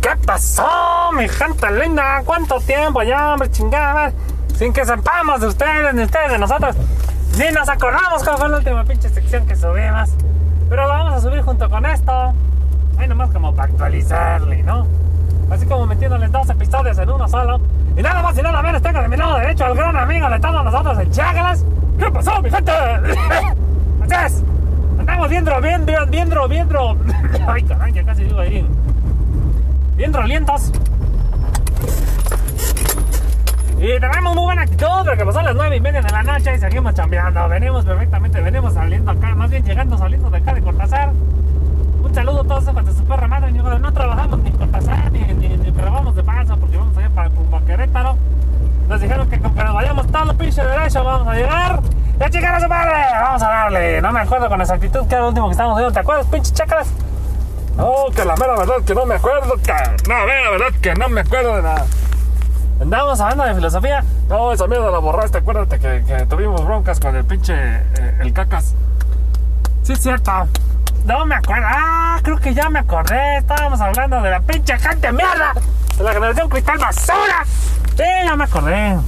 ¿Qué pasó, mi gente linda? ¿Cuánto tiempo ya, hombre, chingada? Sin que sepamos de ustedes, ni ustedes de nosotros. Ni nos acordamos cuál fue la última pinche sección que subimos. Pero lo vamos a subir junto con esto. Ahí nomás como para actualizarle, ¿no? Así como metiéndoles dos episodios en uno solo. Y nada más y nada menos tengo de mi lado derecho al gran amigo de todos nosotros, el Chagalas. ¿Qué pasó, mi gente? Así es. Andamos viendo, viendo, viendo, viendo. Ay, caray, ya casi digo ahí. Bien rolientos. Y tenemos muy buena actitud porque pasó las nueve y media de la noche y seguimos chambeando. Venimos perfectamente, venimos saliendo acá, más bien llegando, saliendo de acá de Cortázar. Un saludo a todos esos de su perra madre. No trabajamos ni Cortázar ni, ni, ni pero vamos de paso porque vamos allá para, para Querétaro. Nos dijeron que que nos vayamos todo pinche derecho vamos a llegar. ¡Ya llegar a su madre! Vamos a darle. No me acuerdo con exactitud que era lo último que estábamos viendo. ¿Te acuerdas, pinche chacras? No, que la mera verdad que no me acuerdo. Que, la verdad que no me acuerdo de nada. Andábamos hablando de filosofía. No, esa mierda la borraste. Acuérdate que, que tuvimos broncas con el pinche. Eh, el cacas. Sí, es cierto. No me acuerdo. Ah, creo que ya me acordé. Estábamos hablando de la pinche gente mierda. De la generación cristal basura. Sí, ya me acordé.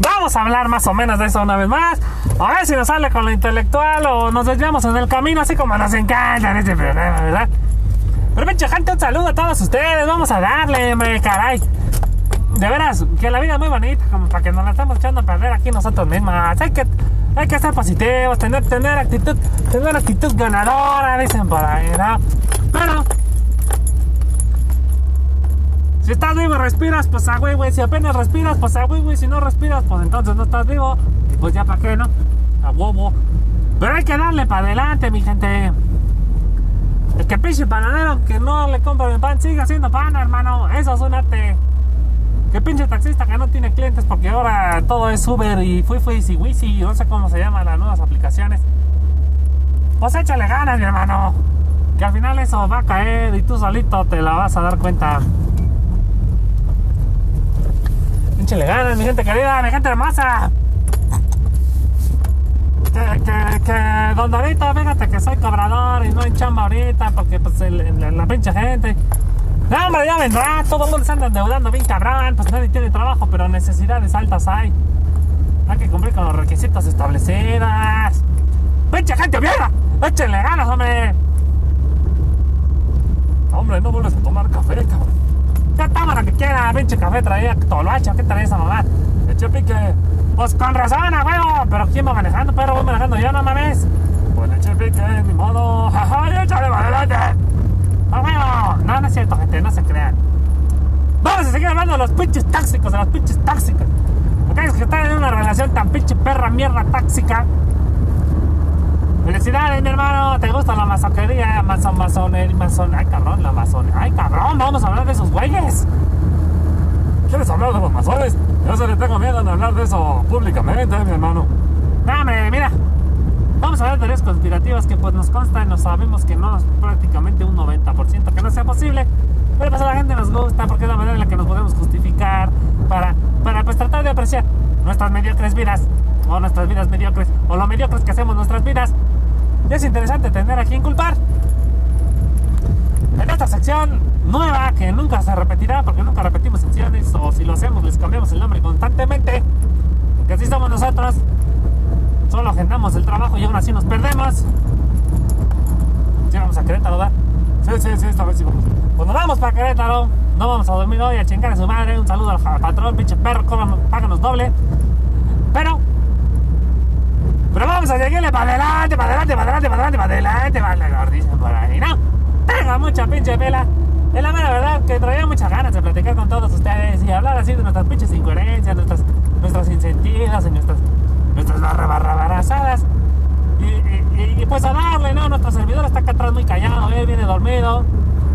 Vamos a hablar más o menos de eso una vez más. A ver si nos sale con lo intelectual o nos desviamos en el camino, así como nos encanta en este programa, ¿verdad? Pero pinche gente, un saludo a todos ustedes. Vamos a darle, me caray. De veras, que la vida es muy bonita, como para que nos la estamos echando a perder aquí nosotros mismos. Hay que, hay que ser positivos, tener, tener actitud, tener actitud ganadora, dicen por ahí, ¿no? Pero si estás vivo respiras, pues a güey, güey. Si apenas respiras, pues a güey, güey. Si no respiras, pues entonces no estás vivo. Y pues ya para qué, ¿no? A huevo. Pero hay que darle para adelante, mi gente. El que pinche panadero que no le compra el pan sigue haciendo pan, hermano. Eso es un arte. Que pinche taxista que no tiene clientes porque ahora todo es Uber y fui fui y Wisi, no sé cómo se llaman las nuevas aplicaciones. Pues échale ganas, mi hermano. Que al final eso va a caer y tú solito te la vas a dar cuenta. Échale ganas, mi gente querida, mi gente hermosa. Que, que, que, don Dorito, fíjate que soy cobrador y no hay chamba ahorita porque pues la pinche gente. No, hombre, ya vendrá, todo el mundo se anda endeudando bien cabrón, pues nadie tiene trabajo, pero necesidades altas hay. Hay que cumplir con los requisitos establecidos. ¡Pinche gente mierda! ¡Échenle ganas, hombre! Hombre, no vuelves a tomar café, cabrón. Lo que quiera, pinche café traía toloacho, ¿qué trae esa mamá? Eche pique. Pues con razón, a huevo. Pero ¿quién va manejando, perro? Voy manejando yo, no mames. Pues eche pique, ni modo. Jaja, échale para adelante. ¡A huevo! No, no es cierto, gente, no se crean. Vamos a seguir hablando de los pinches tóxicos, de los pinches tóxicos. Aquellos que están en una relación tan pinche perra mierda tóxica. Felicidades, mi hermano. ¿Te gusta la masoquería? Mason, masonería, mason... Ay, cabrón, la masonería. Ay, cabrón, vamos a hablar de esos güeyes. ¿Quieres hablar de los masones? Yo se le tengo miedo en hablar de eso públicamente, mi hermano. No, hombre, mira. Vamos a hablar de teorías conspirativas que pues nos consta y nos sabemos que no es prácticamente un 90% que no sea posible. Pero pues a la gente nos gusta porque es la manera en la que nos podemos justificar para, para pues tratar de apreciar nuestras mediocres vidas o nuestras vidas mediocres o lo mediocres que hacemos nuestras vidas. Y es interesante tener a quien culpar. En esta sección nueva que nunca se repetirá porque nunca repetimos secciones o si lo hacemos les cambiamos el nombre constantemente. Porque así somos nosotros. Solo agendamos el trabajo y aún así nos perdemos. Si vamos a Querétaro, ¿verdad? Sí, sí, sí, esta vez sí vamos. Pues nos vamos para Querétaro. No vamos a dormir hoy a chingar a su madre. Un saludo al patrón, pinche perro, páganos doble. Pero pero vamos a seguirle para adelante, para adelante, para adelante, para adelante, para adelante, para adelante, dicen por ahí, ¿no? Tenga mucha pinche pela. Es la mera verdad que traía muchas ganas de platicar con todos ustedes y hablar así de nuestras pinches incoherencias, nuestras, nuestras incentivas y nuestras, nuestras barra barra barrazadas. Y, pues a darle, ¿no? Nuestro servidor está acá atrás muy callado, él viene dormido,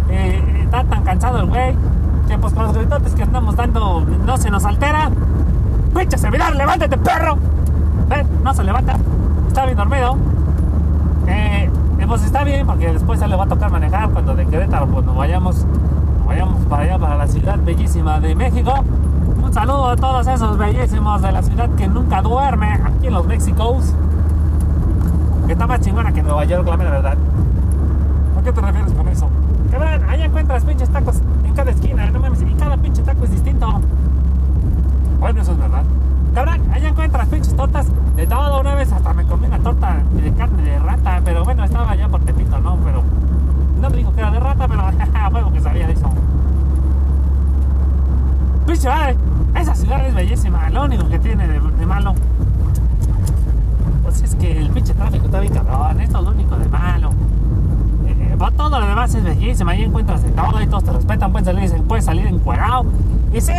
eh, está tan cansado el güey, que pues con los gritotes que andamos dando no se nos altera. ¡Pinche servidor, levántate, perro! No se levanta, está bien dormido. Eh, pues está bien, porque después se le va a tocar manejar cuando de Querétaro nos vayamos, vayamos para allá, para la ciudad bellísima de México. Un saludo a todos esos bellísimos de la ciudad que nunca duerme, aquí en los Méxicos. Que está más chingona que Nueva York, la mera verdad. ¿A qué te refieres con eso? Que vean, Allá encuentras pinches tacos en cada esquina, no mames, y cada pinche taco es distinto. Bueno, eso es verdad de todo. Una vez hasta me comí una torta de carne de rata, pero bueno, estaba ya por Tepito, ¿no? Pero no me dijo que era de rata, pero huevo que sabía de eso. Pinche esa ciudad es bellísima, lo único que tiene de, malo. Pues es que el pinche tráfico está bien cabrón, esto es lo único de malo. Eh, todo lo demás es bellísimo, ahí encuentras de todo y todos te respetan, puedes salir, puedes salir encuadrado. Y sí,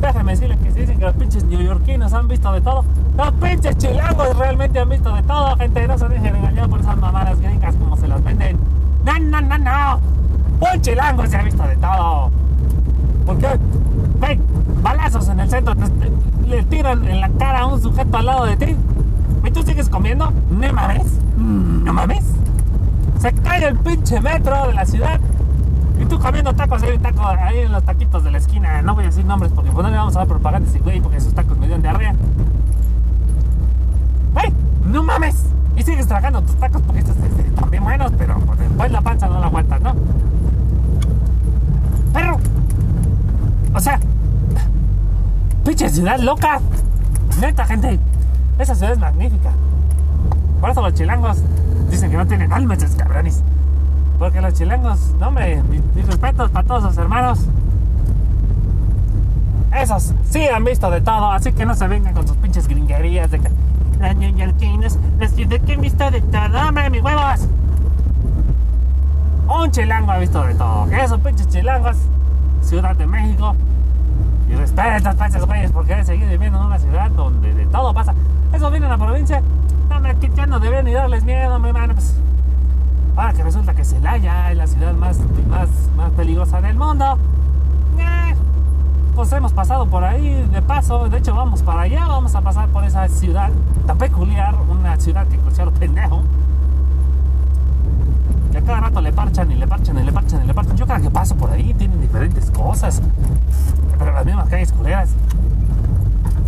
déjame decirle que si dicen que los pinches neoyorquinos han visto de todo, los pinches chilangos realmente han visto de todo, gente, no se dejen engañar por esas mamadas gringas como se las venden. No, no, no, no. Un chilango se ha visto de todo. ¿Por qué? Ven, balazos en el centro, te- le tiran en la cara a un sujeto al lado de ti. ¿Y tú sigues comiendo? No mames. No mames. Se cae el pinche metro de la ciudad. Y tú comiendo tacos ahí, taco, ahí en los taquitos de la esquina. No voy a decir nombres porque pues, no le vamos a dar propaganda a ese güey porque sus tacos me dieron diarrea. ¡Ay! ¡No mames! Y sigues tragando tus tacos porque estos están bien buenos, pero pues, después la panza no la aguantas, ¿no? Perro. O sea, pinche ciudad loca. Neta, gente. Esa ciudad es magnífica. Por eso los chilangos dicen que no tienen alma esos cabrones. Porque los chilangos, no hombre, mis, respetos para todos sus hermanos. Esos sí han visto de todo, así que no se vengan con sus pinches gringuerías de que las neoyorquinas, la ciudad que han visto de todo, hombre, mis huevos. Un chilango ha visto de todo. Esos pinches chilangos, Ciudad de México. Y respeta a esos güeyes porque han seguido viviendo en una ciudad donde de todo pasa. Eso viene a la provincia. No, hombre, aquí ya no deberían ni darles miedo, hombre, mano, pues. Ahora que resulta que Celaya es la ciudad más, más, más peligrosa del mundo. Eh, pues hemos pasado por ahí de paso. De hecho, vamos para allá. Vamos a pasar por esa ciudad tan peculiar. Una ciudad que considero pendejo. Que a cada rato le parchan y le parchan y le parchan y le parchan. Yo cada que paso por ahí tienen diferentes cosas. Pero las mismas calles culeras.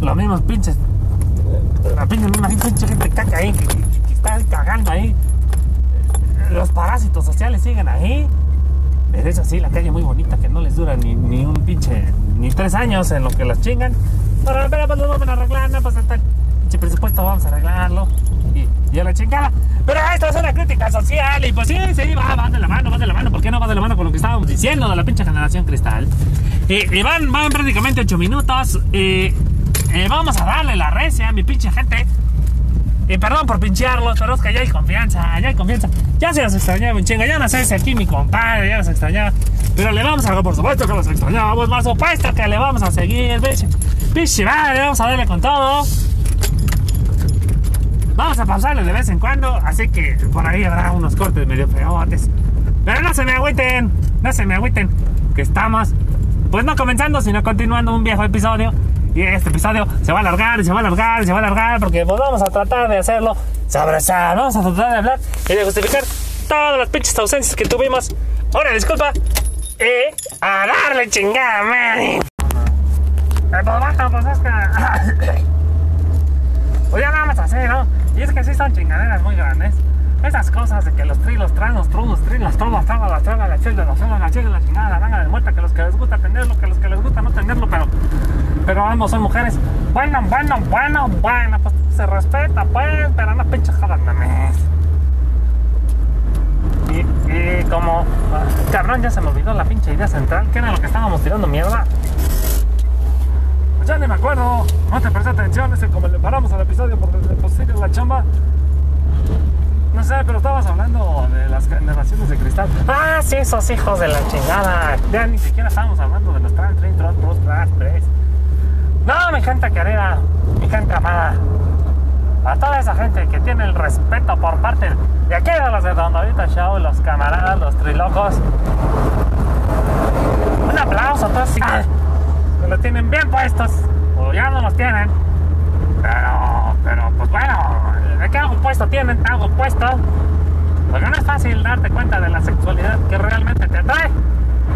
Los mismos pinches. La pinche, misma pinche gente caca ahí que está cagando ahí. Los parásitos sociales siguen ahí. Pero eso sí, la calle muy bonita que no les dura ni, ni un pinche. ni tres años en lo que las chingan. Pero, pero pues lo vamos a arreglar, no pasa tal. Pinche presupuesto, vamos a arreglarlo. Y, y a la chingada. Pero esto es una crítica social. Y pues sí, sí, va, va de la mano, va de la mano. ¿Por qué no va de la mano con lo que estábamos diciendo de la pinche generación cristal? Y, y van, van prácticamente ocho minutos. Y, y vamos a darle la recia a mi pinche gente. Y perdón por pinchearlos, pero es que ya hay confianza, ya hay confianza. Ya se los extrañaba un chingo, ya no sé si aquí mi compadre ya los extrañaba. Pero le vamos a, por supuesto que los extrañábamos, por supuesto que le vamos a seguir, pinche, pinche madre, vamos a darle con todo. Vamos a pausarle de vez en cuando, así que por ahí habrá unos cortes medio feotes. Pero no se me agüiten, no se me agüiten, que estamos, pues no comenzando, sino continuando un viejo episodio. Y este episodio se va a alargar, se va a alargar, se va a alargar, porque vamos a tratar de hacerlo sabrosa. Vamos a tratar de hablar y de justificar todas las pinches ausencias que tuvimos. Ahora, disculpa. Y a darle chingada. Eh, pues bueno, pues es que... Pues ya vamos a hacer, ¿no? Y es que sí son chingaderas muy grandes. Esas cosas de que los tri, los tran, los trun, los tri, las trovas, trabas, las trabas, las chillas, las trabas, las chillas, la chingada, la ranga de muerta, que los que les gusta tenerlo, que los que les gusta no tenerlo, pero, pero ambos son mujeres. Bueno, bueno, bueno, bueno, pues se respeta, pues, pero no pinches jodas, mames. Y, como, cabrón, ya se me olvidó la pinche idea central, que era lo que estábamos tirando mierda. Pues ya ni me acuerdo, no te presté atención, ese como le paramos al episodio por el posible la chamba. No sé, pero estabas hablando de las generaciones de cristal. Ah, sí, esos hijos de la chingada. Ya ni siquiera estábamos hablando de los Trans, Trot, Bros, Crash, Press. No, mi gente querida, mi gente amada. A toda esa gente que tiene el respeto por parte de aquí de los de Rondadita Show, los camaradas, los trilocos. Un aplauso a todos ah, que lo tienen bien puestos. O ya no los tienen. Pero, pero, pues bueno, ¿de qué algo puesto tienen? Algo puesto. Porque no es fácil darte cuenta de la sexualidad que realmente te atrae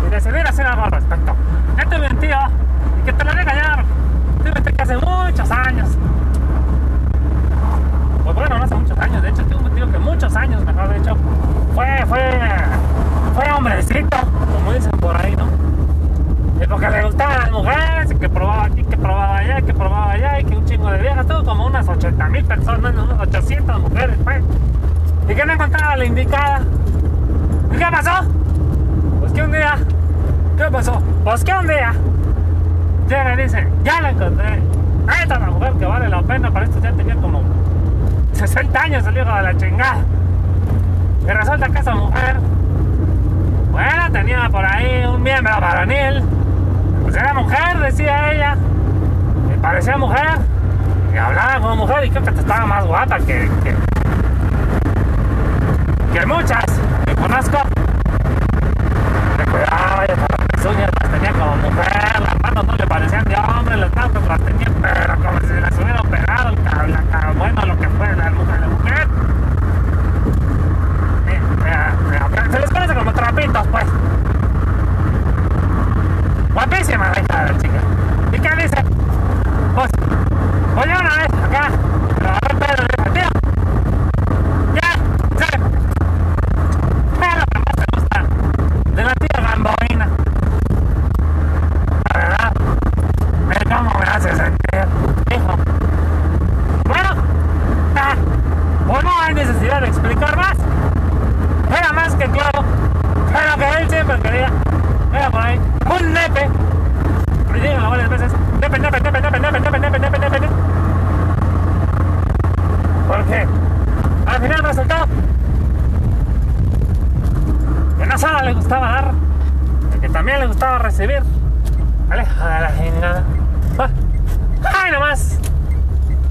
y decidir hacer algo al respecto. Ya tuve un tío y que te lo diga ya. Tuve que hace muchos años. Pues bueno, no hace muchos años. De hecho, tuve un tío que muchos años, mejor dicho, fue, fue, fue hombrecito, como dicen por ahí, ¿no? Y porque le gustaban las mujeres, y que probaba aquí, que probaba allá, que probaba allá, y que un chingo de viejas, tuvo como unas 80 mil personas, unas 800 mujeres, pues. Y que no encontraba la indicada. ¿Y qué pasó? Pues que un día, ¿qué pasó? Pues que un día, llega y dice, ya la encontré. Esta es la mujer que vale la pena, para esto ya tenía como 60 años el hijo de la chingada. Y resulta que esa mujer, bueno, tenía por ahí un miembro varonil. Pues era mujer, decía ella. Y parecía mujer. Y hablaba como mujer y creo que estaba más guapa que, que, muchas que conozco. Cuidaba, las uñas ya hombre, la estaba tenía, pero como si las hubiera operado, la, la, bueno, lo que fue la luja de la mujer. Se les parece como trapitos, pues. Guapísima, recibir. Aleja la. Ah, Ay, nomás.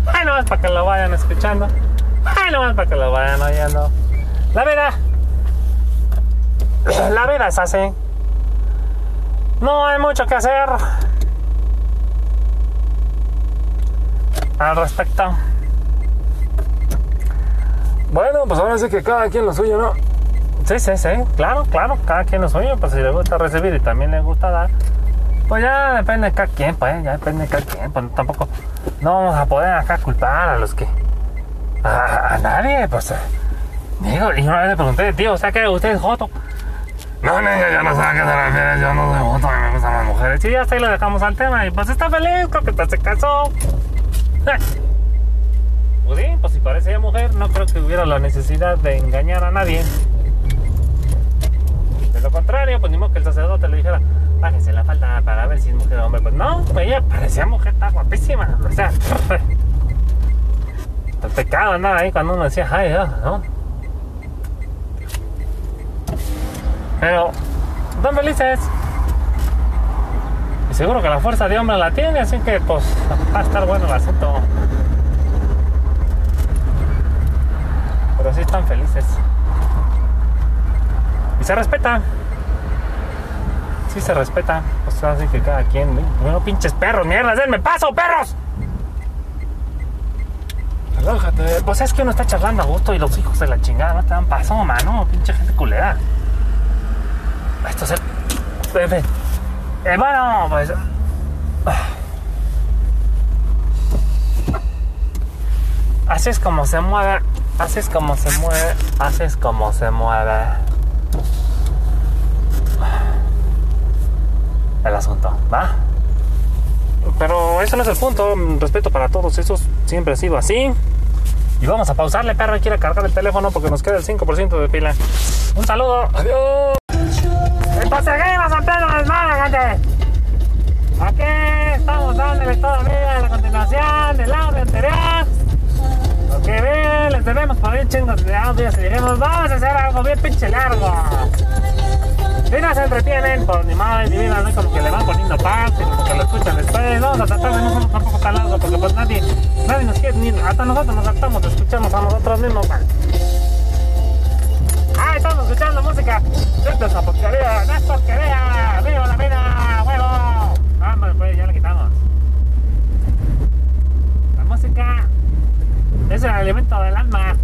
Ay, nomás para que lo vayan escuchando. Ay, nomás para que lo vayan oyendo. La vida. La vida es así. No hay mucho que hacer al respecto. Bueno, pues ahora sí que cada quien lo suyo, ¿no? Sí, sí, sí, claro, claro, cada quien lo suyo, pues si le gusta recibir y también le gusta dar, pues ya depende de cada quien, pues, ya depende de cada quien, pues tampoco, no vamos a poder acá culpar a los que, a, a nadie, pues, eh, digo, y una vez le pregunté, tío, o sea que usted es joto, No, niña, yo no sé a qué te refieres, yo no soy joto, a me gustan las mujeres. sí, ya hasta ahí lo dejamos al tema, y pues está feliz, creo que se casó, pues sí, pues si parecía mujer, no creo que hubiera la necesidad de engañar a nadie. Lo contrario, pues ni modo que el sacerdote le dijera, bájese la falda para ver si es mujer o hombre. Pues no, ella parecía mujer, está guapísima. O sea, el pecado andaba ahí cuando uno decía, ay, Dios, ¿no? Pero, están felices. Y seguro que la fuerza de hombre la tiene, así que pues va a estar bueno el asunto. Pero sí están felices. Se respeta. Sí se respeta. O sea, así que cada quien. Bueno, pinches perros, mierda, denme paso, perros. Relájate. Pues es que uno está charlando a gusto y los hijos de la chingada no te dan paso, mano. Pinche gente culera. Esto se. Fin. Eh, bueno, pues. Así es como se mueve. Así es como se mueve. Así es como se mueve. El asunto, ¿va? Pero eso no es el punto. Respeto para todos. Eso siempre ha sido así. Y vamos a pausarle, perro. Quiere cargar el teléfono porque nos queda el 5% de pila. Un saludo. Adiós. Entonces, seguimos San Pedro del Mar, gente. Aquí estamos dándole todavía la continuación del audio anterior. Porque bien, les tenemos por ahí chingos de audios y vamos a hacer algo bien pinche largo. Si no se entretienen, pues ni madre ni vida, ¿no? como que le van poniendo parte, como que lo escuchan después. Vamos a tratar de no ser tampoco tan largo, porque pues nadie, nadie nos quiere, ni hasta nosotros nos tratamos de escucharnos a nosotros mismos. man. Ah, estamos escuchando música. Esto es porquería, no es porquería. ¡Viva la vida, huevo! Vamos, pues ya le quitamos. La música es el alimento del alma.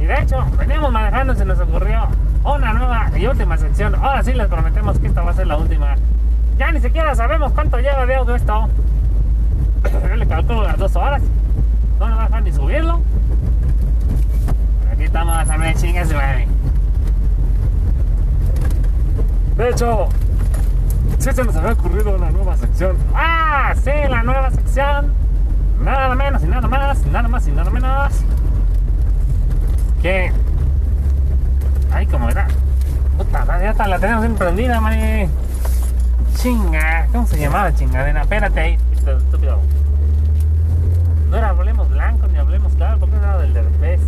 Y de hecho, veníamos manejando y se nos ocurrió una nueva y última sección. Ahora sí les prometemos que esta va a ser la última. Ya ni siquiera sabemos cuánto lleva de audio esto. Yo le calculo las dos horas. No nos dejar ni subirlo. Aquí estamos a ver chingas, güey. De hecho, sí se nos había ocurrido una nueva sección. Ah, sí, la nueva sección nada menos y nada más, nada más y nada menos. Que. Ay, como era. Puta ya está, la tenemos bien prendida, mani. Chinga, ¿cómo se llamaba chingadera? Espérate ahí, estúpido. No era hablemos blanco ni hablemos claro, porque era del revés.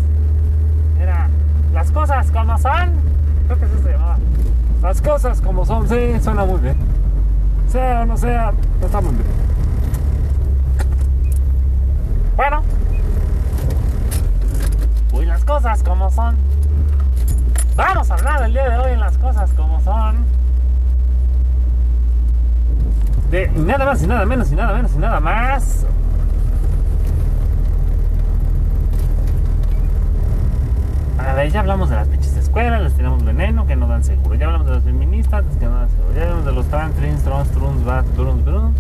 Era las cosas como son. Creo que así se llamaba. Las cosas como son, sí, suena muy bien. Sea o no sea, está muy bien. Bueno, pues las cosas como son. Vamos a hablar el día de hoy en las cosas como son. De nada más y nada menos y nada menos y nada más. A ver, ya hablamos de las pinches escuelas, les tiramos veneno, que no dan seguro. Ya hablamos de las feministas, que no dan seguro. Ya hablamos de los trans, trins, trons, truns, bat, truns, brun.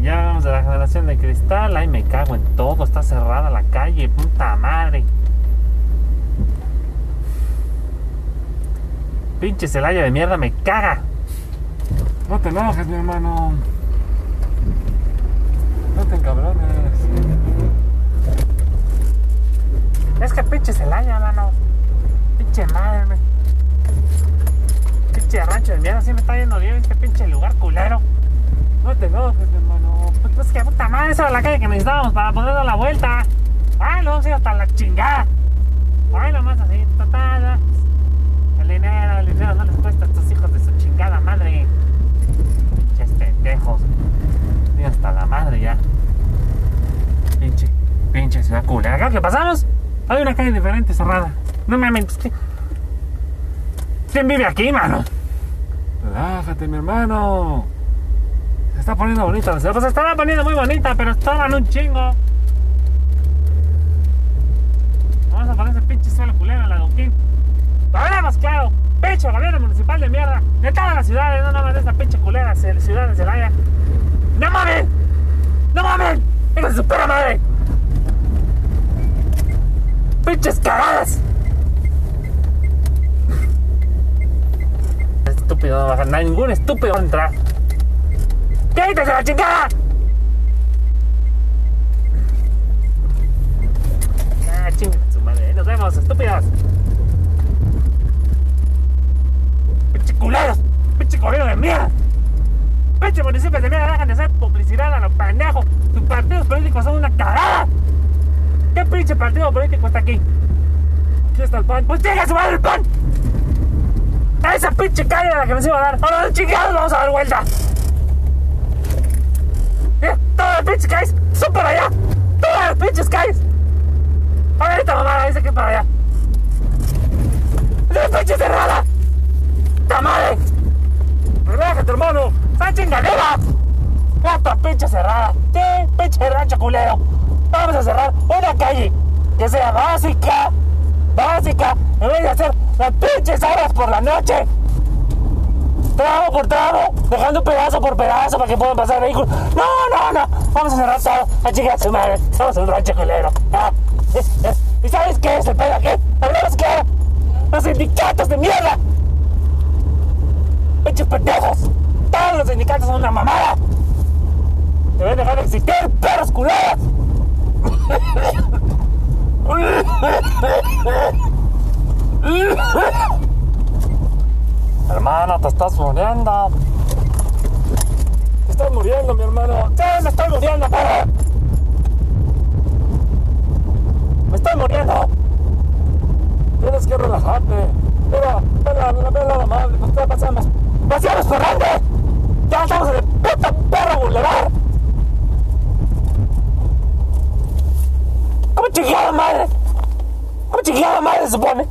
Ya hablamos de la generación de cristal. Ay, me cago en todo. Está cerrada la calle. Puta madre. Pinche Celaya de mierda, me caga. No te enojes, mi hermano. No te encabrones. Es que pinche Celaya, mano. Pinche madre, me. Pinche rancho de mierda, así me está yendo bien este pinche lugar culero. No te enojes, mi hermano. Pues, pues que puta madre, esa era la calle que necesitábamos para poder dar la vuelta. Ay, luego sí, hasta la chingada. Ay, nomás así, total. Dinero, el no les cuesta a estos hijos de su chingada madre. Pinches pendejos. Y hasta la madre ya. Pinche, pinche ciudad culera. Acá que pasamos, hay una calle diferente cerrada. No mames, pues. ¿quién vive aquí, mano? Relájate, mi hermano. Se está poniendo bonita la ciudad. Pues se estaba poniendo muy bonita, pero estaban un chingo. Vamos a poner ese pinche suelo culero la Donquín. Veremos claro. Pinche gobierno municipal de mierda. De todas las ciudades, no nada más de esta pinche culera ciudad de Celaya. ¡No mames! ¡No mames! ¡Hijo de su madre! ¡Pinches cagadas! Estúpido, no va a bajar. Ningún estúpido va a entrar. ¡Quítese la chingada! Ah, chinga su madre. Nos vemos, estúpidos. Pinche culeros. Pinche gobierno de mierda. Pinche municipios de mierda. Dejan de hacer publicidad a los pendejos. Sus partidos políticos son una cagada. ¿Qué pinche partido político está aquí? Aquí está el pan. Pues llega su madre el pan. A esa pinche calle a la que nos iba a dar. Ahora de chingados vamos a dar vuelta. Mira, todas las pinches calles son para allá. Todas las pinches calles. Ahorita mamá dice que es para allá. ¡La pinche cerrada! ¡Ta madre! ¡Relájate, hermano! ¡Está chingadera! ¡Esta pinche cerrada! ¡Qué pinche rancho culero! Vamos a cerrar una calle que sea básica, básica, en vez de hacer las pinches horas por la noche. Tramo por tramo, dejando pedazo por pedazo para que puedan pasar vehículos. No, no, no. Vamos a cerrar todo. A chingar a su madre. Somos un rancho culero. ¿Y sabes qué es el pedo aquí? ¿Hablamos qué? Los sindicatos de mierda. Pinches pendejos. Todos los sindicatos son una mamada. Deben dejar de existir, perros culeros. Hermano, te estás muriendo. Te estás muriendo, mi hermano. Sí, me estoy muriendo, pero. Me estoy muriendo. Tienes que relajarte. Mira, mira, mira, la madre. Nos está pasando. ¡Pasamos Fernández! ¡Ya estamos en el puto perro boulevard! ¿Cómo chingada madre? ¿Cómo chingada madre se supone?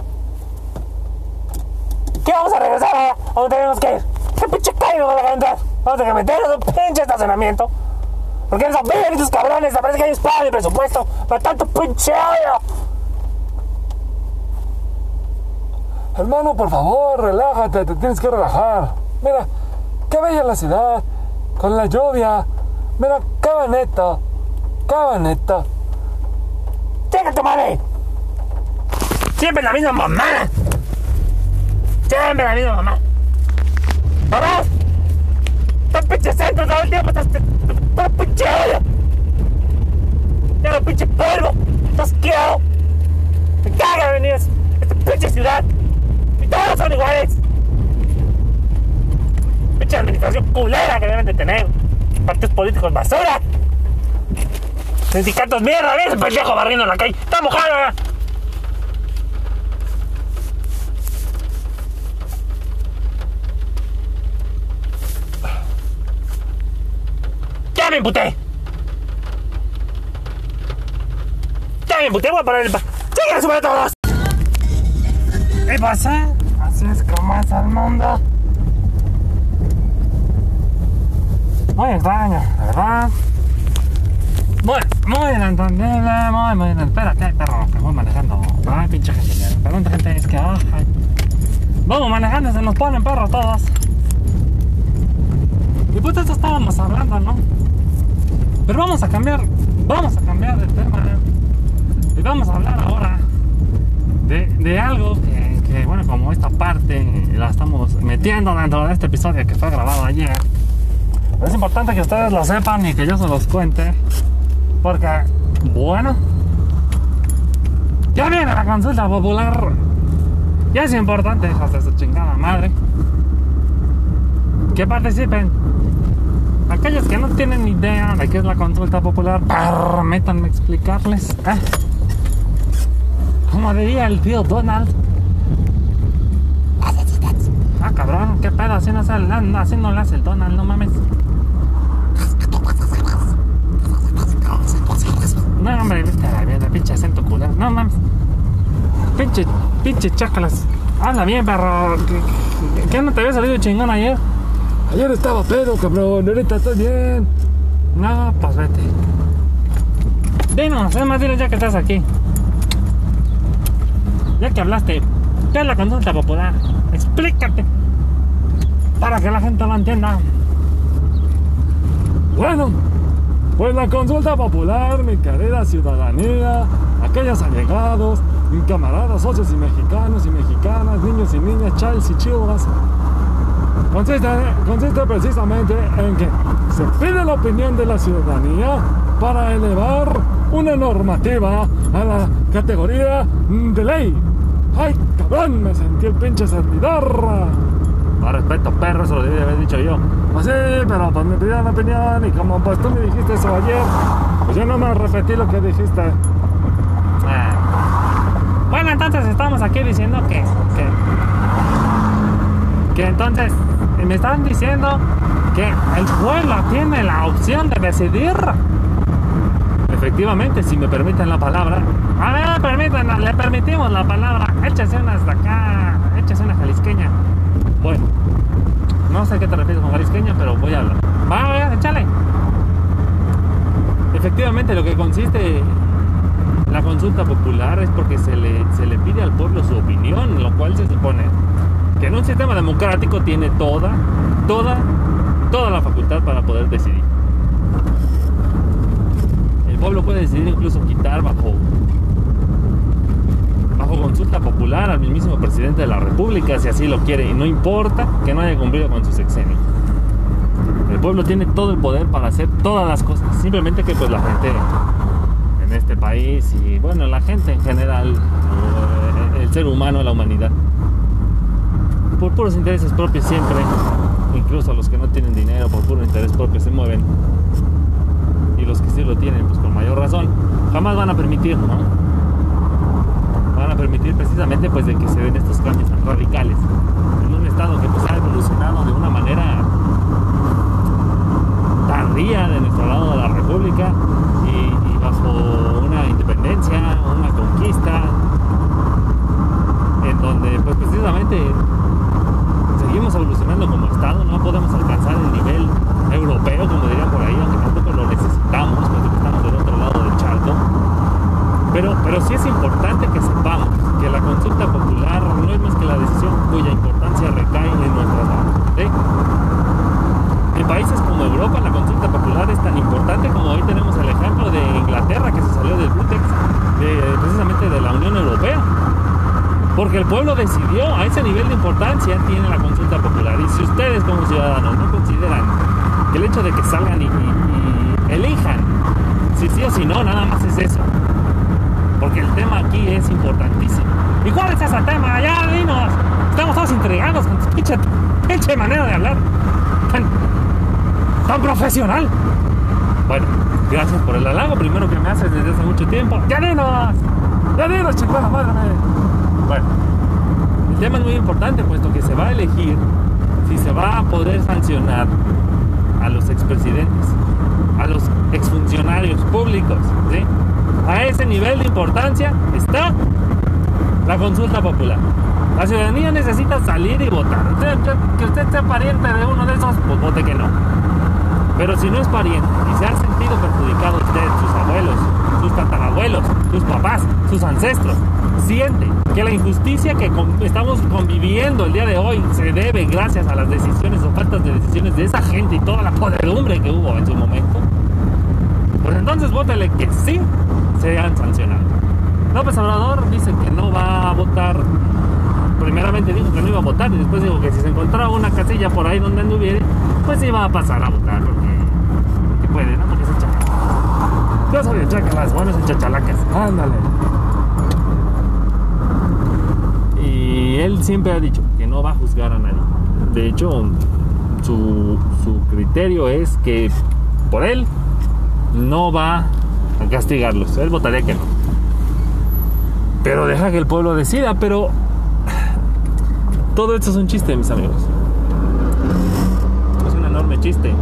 ¿Qué vamos a regresar a donde tenemos que ir? ¿Qué pinche calle nos van a entrar? Vamos a meternos en un pinche estacionamiento. Porque esos esos cabrones, parece que hay espada de presupuesto para tanto pinche odio. Hermano, por favor, relájate, te tienes que relajar. Mira, qué bella la ciudad, con la lluvia. Mira, qué bonito, qué bonito. ¡Llega tu madre! Siempre la misma mamá. Siempre la misma mamá. ¡Mamá! ¡Estás pinche centro todo el tiempo! ¡Estás estás pinche odio! demasiado pinche polvo. Está asqueado. Me caga venir a esta pinche ciudad. Y todos son iguales. Administración culera que deben de tener. Partidos políticos basura. Sindicatos mierda, ves pendejo barriendo en la calle. Está mojada. Ya me emputé. Ya me emputé, voy a parar el... ¡Sigue a todos! ¿Qué pasa? Así es como es el mundo. Muy extraño, la verdad. Muy, muy inentendible, muy, muy. Espérate, perro, que voy manejando. Ay, pinche gente mierda. Perdón, gente, es que, ay. Vamos manejando, se nos ponen perros todos. Y pues de esto estábamos hablando, ¿no? Pero vamos a cambiar, vamos a cambiar de tema. Y vamos a hablar ahora de, de algo que, que, bueno, como esta parte la estamos metiendo dentro de este episodio que fue grabado ayer. Es importante que ustedes lo sepan y que yo se los cuente. Porque, bueno, ya viene la consulta popular. Y es importante, hijos de su chingada madre, que participen. Aquellos que no tienen idea de qué es la consulta popular, permítanme explicarles. ¿eh? Como diría el tío Donald. Ah, cabrón, qué pedo, así no, se, así no hace el Donald, no mames. No, hombre, viste a la mierda, pinche acento culero. No mames. Pinche, pinche chácalas. Habla bien, perro. ¿Qué, qué no te había salido chingón ayer? Ayer estaba pedo, cabrón. Ahorita estoy bien. No, pues vete. Dinos, es más, diles ya que estás aquí. Ya que hablaste, ¿qué es la consulta popular? Explícate. Para que la gente lo entienda. Bueno, pues la consulta popular, mi querida ciudadanía, aquellos allegados, camaradas, socios y mexicanos y mexicanas, niños y niñas, childs y chivas, consiste, consiste precisamente en que se pide la opinión de la ciudadanía para elevar una normativa a la categoría de ley. ¡Ay, cabrón! Me sentí el pinche servidor. Más respeto, perro, eso lo debí haber dicho yo. Pues sí, pero pues me pidieron opinión y como pues tú me dijiste eso ayer, pues yo no me repetí lo que dijiste. Ah. Bueno, entonces estamos aquí diciendo que, que, que entonces me están diciendo que el pueblo tiene la opción de decidir. Efectivamente, si me permiten la palabra. A ver, permítanla, le permitimos la palabra. Échese una hasta acá, échese una jalisqueña. Bueno, no sé qué te refieres con jalisqueña, pero voy a hablar. Va, a ver, échale. Efectivamente, lo que consiste la consulta popular es porque se le, se le pide al pueblo su opinión, lo cual se supone que en un sistema democrático tiene toda, toda, toda la facultad para poder decidir. El pueblo puede decidir incluso quitar bajo, bajo consulta popular al mismísimo presidente de la República si así lo quiere y no importa que no haya cumplido con su sexenio. El pueblo tiene todo el poder para hacer todas las cosas, simplemente que pues la gente en este país y bueno, la gente en general, eh, el ser humano, la humanidad, por puros intereses propios siempre, incluso los que no tienen dinero por puro interés propio se mueven y los que sí lo tienen pues con mayor razón, jamás van a permitir, ¿no? A permitir precisamente pues de que se den estos cambios tan radicales en un estado que pues ha evolucionado de una manera tardía de nuestro lado de la República y, bajo una independencia, una conquista, en donde pues precisamente seguimos evolucionando como Estado, no podemos alcanzar el nivel europeo, como dirían por ahí, aunque tampoco lo necesitamos, puesto que estamos del otro lado del charco. Pero, pero sí es importante que sepamos que la consulta popular no es más que la decisión cuya importancia recae en nuestras manos. En países como Europa la consulta popular es tan importante como hoy tenemos el ejemplo de Inglaterra que se salió del Blutex, precisamente de la Unión Europea. Porque el pueblo decidió, a ese nivel de importancia tiene la consulta popular. Y si ustedes como ciudadanos no consideran que el hecho de que salgan y- y elijan Si sí o si no, nada más es eso. Porque el tema aquí es importantísimo. ¿Y cuál es ese tema? Ya, dinos. Estamos todos intrigados con tu pinche, pinche manera de hablar. Tan, tan profesional. Bueno, gracias por el halago primero que me haces desde hace mucho tiempo. ¡Ya dinos! ¡Ya dinos, chingada madre! Bueno, el tema es muy importante puesto que se va a elegir si se va a poder sancionar a los expresidentes, a los exfuncionarios públicos. ¿sí? A ese nivel de importancia está la consulta popular. La ciudadanía necesita salir y votar. Que usted sea pariente de uno de esos, pues vote que no. Pero si no es pariente y se ha sentido perjudicado usted, sus abuelos, sus tatarabuelos, sus papás, sus ancestros, siente que la injusticia que estamos conviviendo el día de hoy se debe gracias a las decisiones o faltas de decisiones de esa gente y toda la podredumbre que hubo en su momento, pues entonces vótele que sí sean sancionados. López Obrador dice que no va a votar. Primeramente dijo que no iba a votar y después dijo que si se encontraba una casilla por ahí donde anduviera, pues iba a pasar a votar porque, porque puede, ¿no? Porque es chacalacas. Yo soy el chacalas, bueno, es chachalacas. Ándale. Y él siempre ha dicho que no va a juzgar a nadie. De hecho, su, su criterio es que por él no va a castigarlos. Él votaría que no. Pero deja que el pueblo decida, pero todo esto es un chiste, mis amigos. Es un enorme chiste.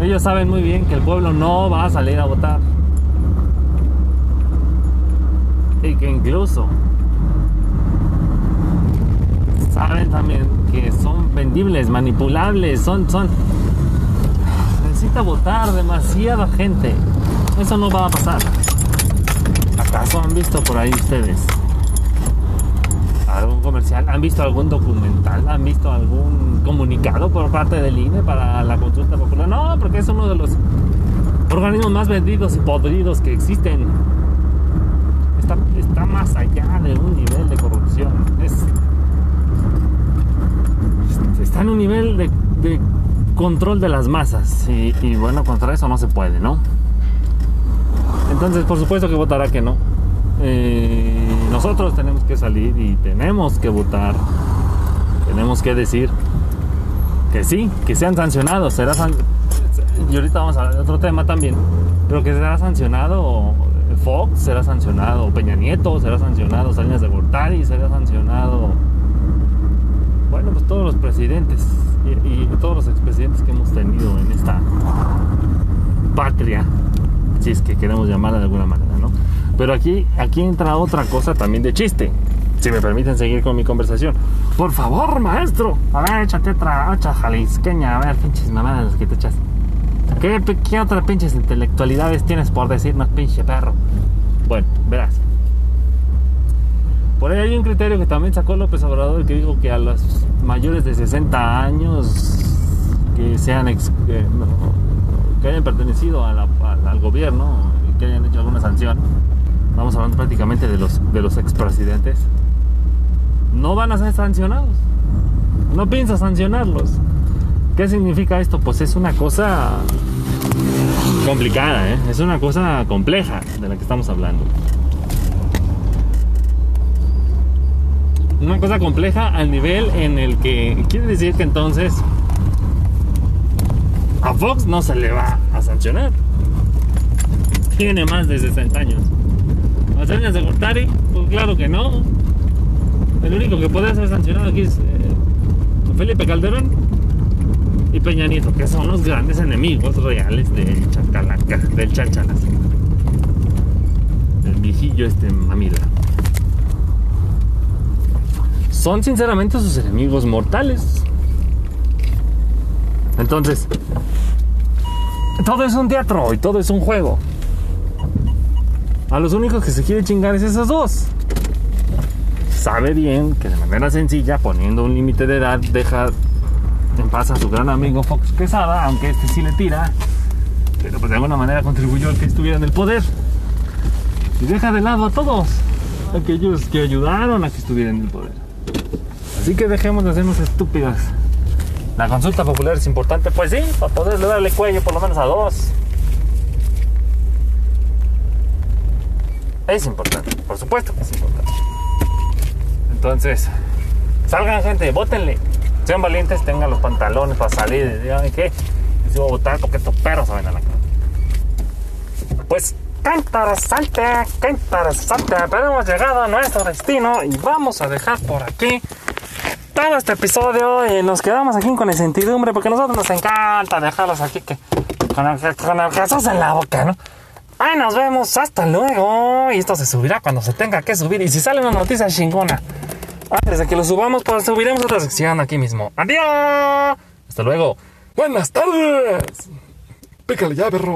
Ellos saben muy bien que el pueblo no va a salir a votar. Y que incluso saben también que son vendibles, manipulables, son, son. Necesita votar demasiada gente. Eso no va a pasar. ¿Acaso han visto por ahí ustedes algún comercial? ¿Han visto algún documental? ¿Han visto algún comunicado por parte del INE para la consulta popular? No, porque es uno de los organismos más vendidos y podridos que existen. Está, está más allá de un nivel de corrupción. Es, está en un nivel de, de control de las masas. Y, y bueno, contra eso no se puede, ¿no? Entonces, por supuesto que votará que no. Eh, nosotros tenemos que salir y tenemos que votar. Tenemos que decir que sí, que sean sancionados. Será san- Y ahorita vamos a hablar de otro tema también. Pero que será sancionado Fox, será sancionado Peña Nieto, será sancionado Salinas de Gortari, será sancionado. Todos los presidentes y, todos los expresidentes que hemos tenido en esta patria, si es que queremos llamarla de alguna manera, ¿no? Pero aquí, aquí entra otra cosa también de chiste. Si me permiten seguir con mi conversación. Por favor, maestro. A ver, échate otra, otra jalisqueña. A ver, pinches mamadas que te echas. ¿Qué, ¿Qué otras pinches intelectualidades tienes por decirnos, pinche perro? Bueno, verás. Por ahí hay un criterio que también sacó López Obrador que dijo que a los mayores de 60 años que hayan pertenecido al gobierno y que hayan hecho alguna sanción, vamos hablando prácticamente de los de los expresidentes, no van a ser sancionados. No piensa sancionarlos. ¿Qué significa esto? Pues es una cosa complicada, ¿eh? es una cosa compleja de la que estamos hablando. Cosa compleja al nivel en el que quiere decir que entonces a Fox no se le va a sancionar. Tiene más de 60 años. ¿A Salinas de Gortari? Pues claro que no. El único que puede ser sancionado aquí es eh, Felipe Calderón y Peña Nieto, que son los grandes enemigos reales del Chacalaca, del Chachalas. Del viejillo este mamila. Son sinceramente sus enemigos mortales. Entonces, todo es un teatro y todo es un juego. A los únicos que se quiere chingar es esos dos. Sabe bien que de manera sencilla, poniendo un límite de edad, deja en paz a su gran amigo Fox Quesada, aunque este sí le tira, pero pues de alguna manera contribuyó al que estuviera en el poder. Y deja de lado a todos aquellos que ayudaron a que estuviera en el poder. Así que dejemos de hacernos estúpidas La consulta popular es importante, pues sí, para poderle darle cuello por lo menos a dos. Es importante, por supuesto que es importante. Entonces, salgan gente, votenle. Sean valientes, tengan los pantalones para salir y digan que si voy a votar porque estos perros saben a la cara. Pues qué interesante, qué interesante. Pero hemos llegado a nuestro destino y vamos a dejar por aquí todo este episodio y nos quedamos aquí con incertidumbre porque a nosotros nos encanta dejarlos aquí con el, con el quesos en la boca, ¿no? Ay, nos vemos, hasta luego. Y esto se subirá cuando se tenga que subir. Y si sale una noticia chingona, antes de que lo subamos, pues subiremos otra sección aquí mismo. ¡Adiós! Hasta luego. Buenas tardes. Pícale ya, perro.